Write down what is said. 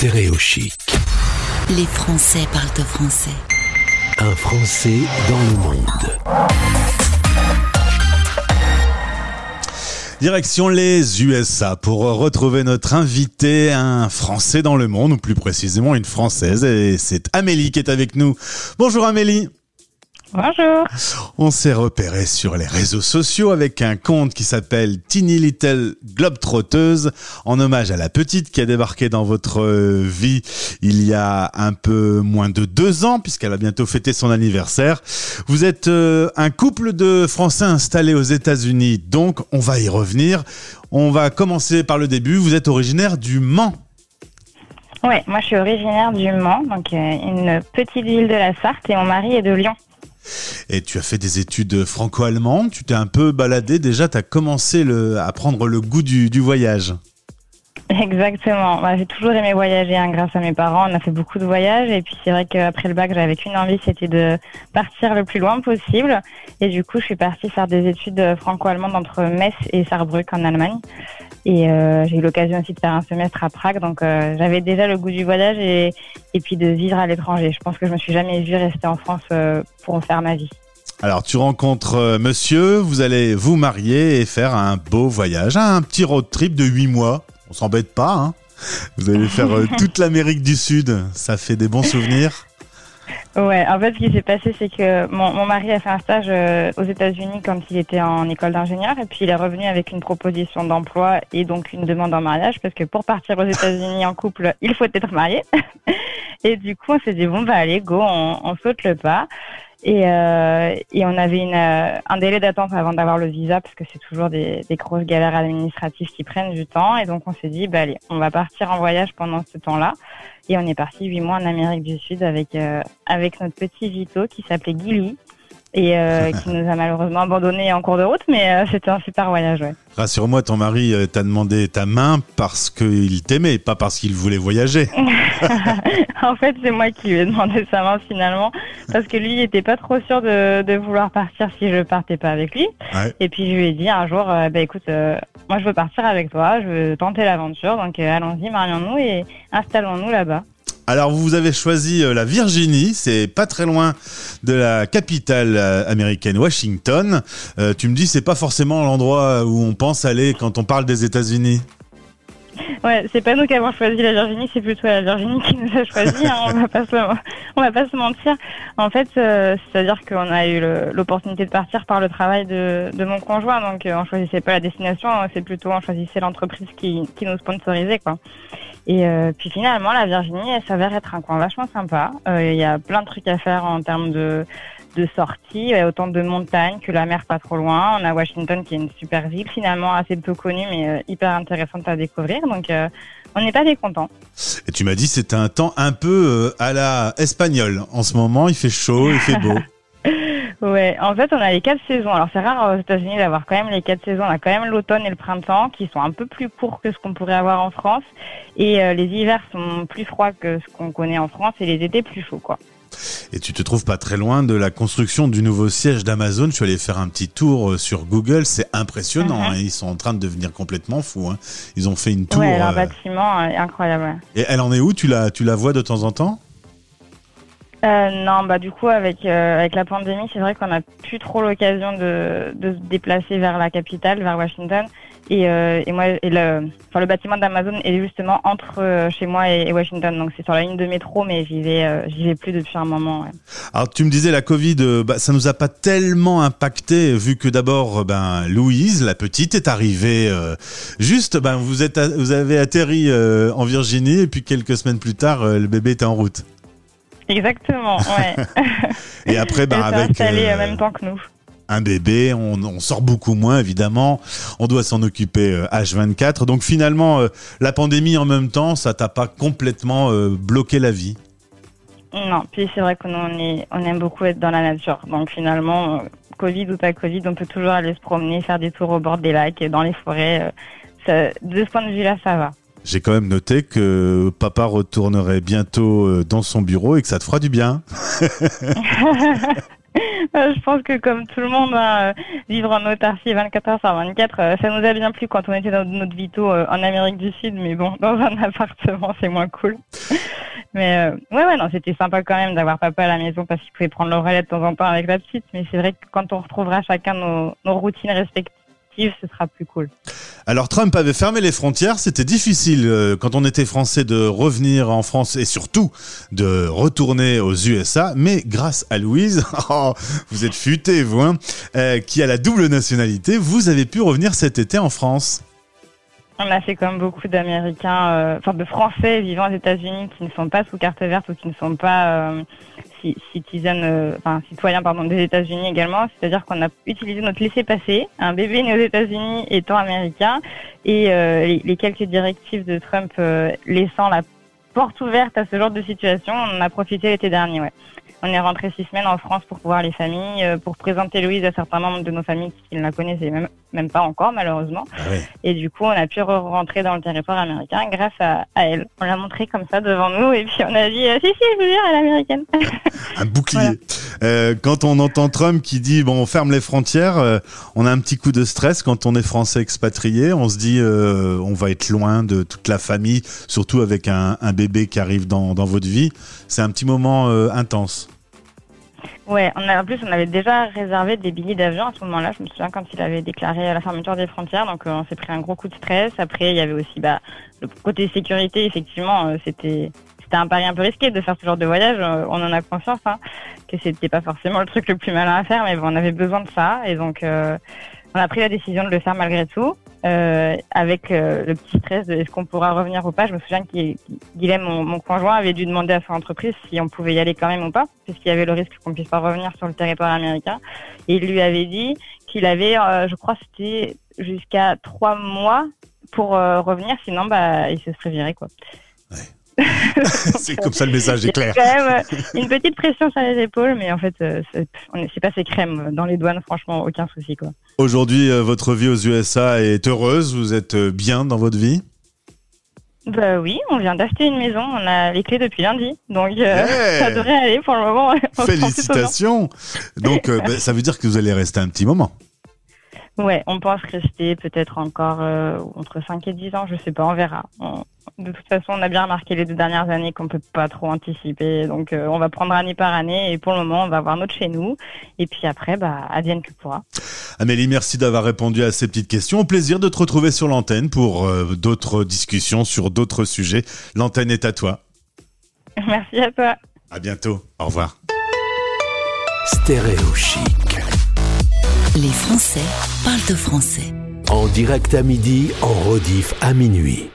Stéréo chic. Les Français parlent au français. Un Français dans le monde. Direction les USA pour retrouver notre invité, un Français dans le monde, ou plus précisément une Française, et c'est Amélie qui est avec nous. Bonjour Amélie. Bonjour. On s'est repéré sur les réseaux sociaux avec un compte qui s'appelle Teeny Little Globetrotteuse en hommage à la petite qui a débarqué dans votre vie il y a un peu moins de deux ans puisqu'elle a bientôt fêté son anniversaire. Vous êtes euh, un couple de Français installés aux États-Unis, donc on va y revenir. On va commencer par le début. Vous êtes originaire du Mans. Ouais, moi je suis originaire du Mans, donc euh, une petite ville de la Sarthe, et mon mari est de Lyon. Et tu as fait des études franco-allemandes, tu t'es un peu baladé, déjà tu as commencé à prendre le goût du, voyage. Exactement. Bah, j'ai toujours aimé voyager hein, grâce à mes parents. On a fait beaucoup de voyages et puis c'est vrai qu'après le bac, j'avais qu'une envie, c'était de partir le plus loin possible. Et du coup, je suis partie faire des études franco-allemandes entre Metz et Saarbrück en Allemagne. Et euh, j'ai eu l'occasion aussi de faire un semestre à Prague. Donc euh, j'avais déjà le goût du voyage et, et puis de vivre à l'étranger. Je pense que je me suis jamais vue rester en France euh, pour en faire ma vie. Alors tu rencontres monsieur, vous allez vous marier et faire un beau voyage, un petit road trip de 8 mois. On s'embête pas, hein Vous allez faire toute l'Amérique du Sud, ça fait des bons souvenirs Ouais, en fait, ce qui s'est passé, c'est que mon, mon mari a fait un stage euh, aux États-Unis quand il était en école d'ingénieur, et puis il est revenu avec une proposition d'emploi et donc une demande en mariage, parce que pour partir aux États-Unis en couple, il faut être marié. et du coup, on s'est dit bon bah allez, go, on, on saute le pas. Et, euh, et on avait une, euh, un délai d'attente avant d'avoir le visa parce que c'est toujours des, des grosses galères administratives qui prennent du temps. Et donc on s'est dit, bah allez, on va partir en voyage pendant ce temps-là. Et on est parti huit mois en Amérique du Sud avec euh, avec notre petit Vito qui s'appelait Gilly et euh, qui nous a malheureusement abandonnés en cours de route, mais euh, c'était un super voyage. Ouais. Rassure-moi, ton mari euh, t'a demandé ta main parce qu'il t'aimait, pas parce qu'il voulait voyager. en fait, c'est moi qui lui ai demandé sa main finalement, parce que lui, il était pas trop sûr de, de vouloir partir si je partais pas avec lui. Ouais. Et puis je lui ai dit un jour, euh, bah écoute, euh, moi je veux partir avec toi, je veux tenter l'aventure, donc euh, allons-y, marions-nous et installons-nous là-bas. Alors vous avez choisi euh, la Virginie, c'est pas très loin de la capitale euh, américaine Washington. Euh, tu me dis c'est pas forcément l'endroit où on pense aller quand on parle des États-Unis. Ouais, c'est pas nous qui avons choisi la Virginie, c'est plutôt la Virginie qui nous a choisi. hein, on va pas se, on va pas se mentir. En fait, euh, c'est-à-dire qu'on a eu l'opportunité de partir par le travail de, de mon conjoint, donc euh, on choisissait pas la destination, c'est plutôt on choisissait l'entreprise qui, qui nous sponsorisait, quoi. Et euh, puis finalement, la Virginie, elle s'avère être un coin vachement sympa. Euh, Il y a plein de trucs à faire en termes de de sorties, Il y a autant de montagnes que la mer pas trop loin. On a Washington qui est une super ville, finalement assez peu connue mais euh, hyper intéressante à découvrir. Donc euh, on n'est pas mécontents. Et tu m'as dit c'est un temps un peu euh, à la espagnole. En ce moment il fait chaud, il fait beau. Ouais, en fait, on a les quatre saisons. Alors, c'est rare aux États-Unis d'avoir quand même les quatre saisons. On a quand même l'automne et le printemps qui sont un peu plus courts que ce qu'on pourrait avoir en France. Et euh, les hivers sont plus froids que ce qu'on connaît en France et les étés plus chauds, quoi. Et tu te trouves pas très loin de la construction du nouveau siège d'Amazon. Je suis allé faire un petit tour euh, sur Google, c'est impressionnant. Mhm. hein. Ils sont en train de devenir complètement fous. hein. Ils ont fait une tour. ouais, leur euh, bâtiment est incroyable. Et elle en est où? Tu la, tu la vois de temps en temps? Euh, non, bah du coup avec euh, avec la pandémie, c'est vrai qu'on n'a plus trop l'occasion de, de se déplacer vers la capitale, vers Washington. Et, euh, et moi, et le, enfin, le bâtiment d'Amazon est justement entre euh, chez moi et, et Washington, donc c'est sur la ligne de métro, mais j'y vais, euh, j'y vais plus depuis un moment. ouais. Alors tu me disais la Covid, bah, ça nous a pas tellement impacté vu que d'abord ben Louise, la petite, est arrivée juste. Ben vous êtes, vous avez atterri en Virginie et puis quelques semaines plus tard, le bébé était en route. Exactement, ouais. Et après, ben Elle s'est avec en même temps que nous. Un bébé, on, on sort beaucoup moins évidemment. On doit s'en occuper euh, H24. Donc finalement, euh, la pandémie en même temps, ça t'a pas complètement euh, bloqué la vie? Non, puis c'est vrai qu'on on on aime beaucoup être dans la nature. Donc finalement, euh, Covid ou pas Covid, on peut toujours aller se promener, faire des tours au bord des lacs, dans les forêts. ça- de ce point de vue-là, ça va. J'ai quand même noté que papa retournerait bientôt dans son bureau et que ça te fera du bien. Euh, je pense que comme tout le monde, hein, euh, vivre en autarcie 24 heures sur 24, euh, ça nous a bien plu quand on était dans notre vito en Amérique du Sud, mais bon, dans un appartement, c'est moins cool. Mais ouais, ouais, non, c'était sympa quand même d'avoir papa à la maison parce qu'il pouvait prendre le relais de temps en temps avec la petite. Mais c'est vrai que quand on retrouvera chacun nos routines respectives, Alors Trump avait fermé les frontières, c'était difficile euh, quand on était français de revenir en France et surtout de retourner aux USA, mais grâce à Louise, oh, vous êtes futé vous, hein, euh, qui a la double nationalité, vous avez pu revenir cet été en France. On a fait comme beaucoup d'Américains, euh, enfin de Français vivant aux États-Unis qui ne sont pas sous carte verte ou qui ne sont pas euh, euh, enfin citoyens pardon des États-Unis également. C'est-à-dire qu'on a utilisé notre laissez-passer, un bébé né aux États-Unis étant américain, et les, quelques directives de Trump laissant la porte ouverte à ce genre de situation, on en a profité l'été dernier. Ouais. On est rentré six semaines en France pour voir les familles, pour présenter Louise à certains membres de nos familles qui ne la connaissaient même, même pas encore malheureusement. Et du coup, on a pu re- rentrer dans le territoire américain grâce à, à elle. On l'a montré comme ça devant nous et puis on a dit euh, si si, je vous jure, elle est américaine. Un bouclier. Euh, quand on entend Trump qui dit bon on ferme les frontières, euh, on a un petit coup de stress quand on est français expatrié. On se dit euh, on va être loin de toute la famille, surtout avec un, un bébé qui arrive dans, dans votre vie. C'est un petit moment euh, intense. Ouais, on a, en plus, on avait déjà réservé des billets d'avion à ce moment-là. Je me souviens quand il avait déclaré la fermeture des frontières, donc euh, on s'est pris un gros coup de stress. Après, il y avait aussi bah, le côté sécurité. Effectivement, euh, c'était c'était un pari un peu risqué de faire ce genre de voyage. Euh, on en a conscience hein, que c'était pas forcément le truc le plus malin à faire, mais bon, on avait besoin de ça et donc on a pris la décision de le faire malgré tout. Euh, avec euh, le petit stress de est-ce qu'on pourra revenir ou pas. Je me souviens que Guilhem, mon, conjoint, avait dû demander à son entreprise si on pouvait y aller quand même ou pas, puisqu'il y avait le risque qu'on puisse pas revenir sur le territoire américain. Et il lui avait dit qu'il avait, euh, je crois, c'était jusqu'à trois mois pour revenir, sinon bah il se serait viré quoi. c'est comme ça le message est clair. une petite pression sur les épaules, mais en fait, euh, c'est passé crème dans les douanes, franchement, aucun souci quoi. Aujourd'hui, euh, votre vie aux USA est heureuse. Vous êtes euh, bien dans votre vie? Bah oui, on vient d'acheter une maison, on a les clés depuis lundi, donc euh, Yeah. ça devrait aller pour le moment. Bien. Félicitations. Donc euh, ben, ça veut dire que vous allez rester un petit moment. Ouais, on pense rester peut-être encore euh, entre 5 et 10 ans, je sais pas, on verra. On- de toute façon, on a bien remarqué les deux dernières années qu'on peut pas trop anticiper, donc euh, on va prendre année par année et pour le moment, on va avoir notre chez nous et puis après, bah, advienne que pourra. Amélie, merci d'avoir répondu à ces petites questions. Au plaisir de te retrouver sur l'antenne pour euh, d'autres discussions sur d'autres sujets. L'antenne est à toi. Merci à toi. À bientôt. Au revoir. Stéréo chic. Les Français parlent de français. En direct à midi, en rediff à minuit.